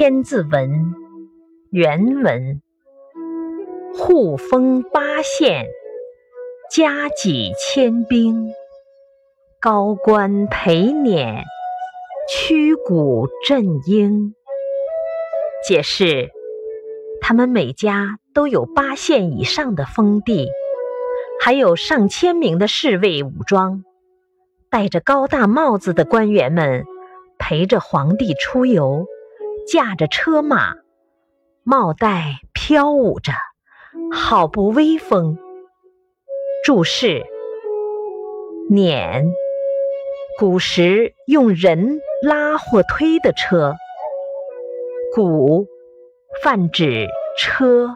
千字文》原文：护封八县，加给千兵，高官陪辇，驱鼓振英。解释：他们每家都有八县以上的封地，还有上千名的侍卫武装，戴着高大帽子的官员们陪着皇帝出游，驾着车马，帽带飘舞着，好不威风。注释：辇，古时用人拉或推的车。鼓，泛指车。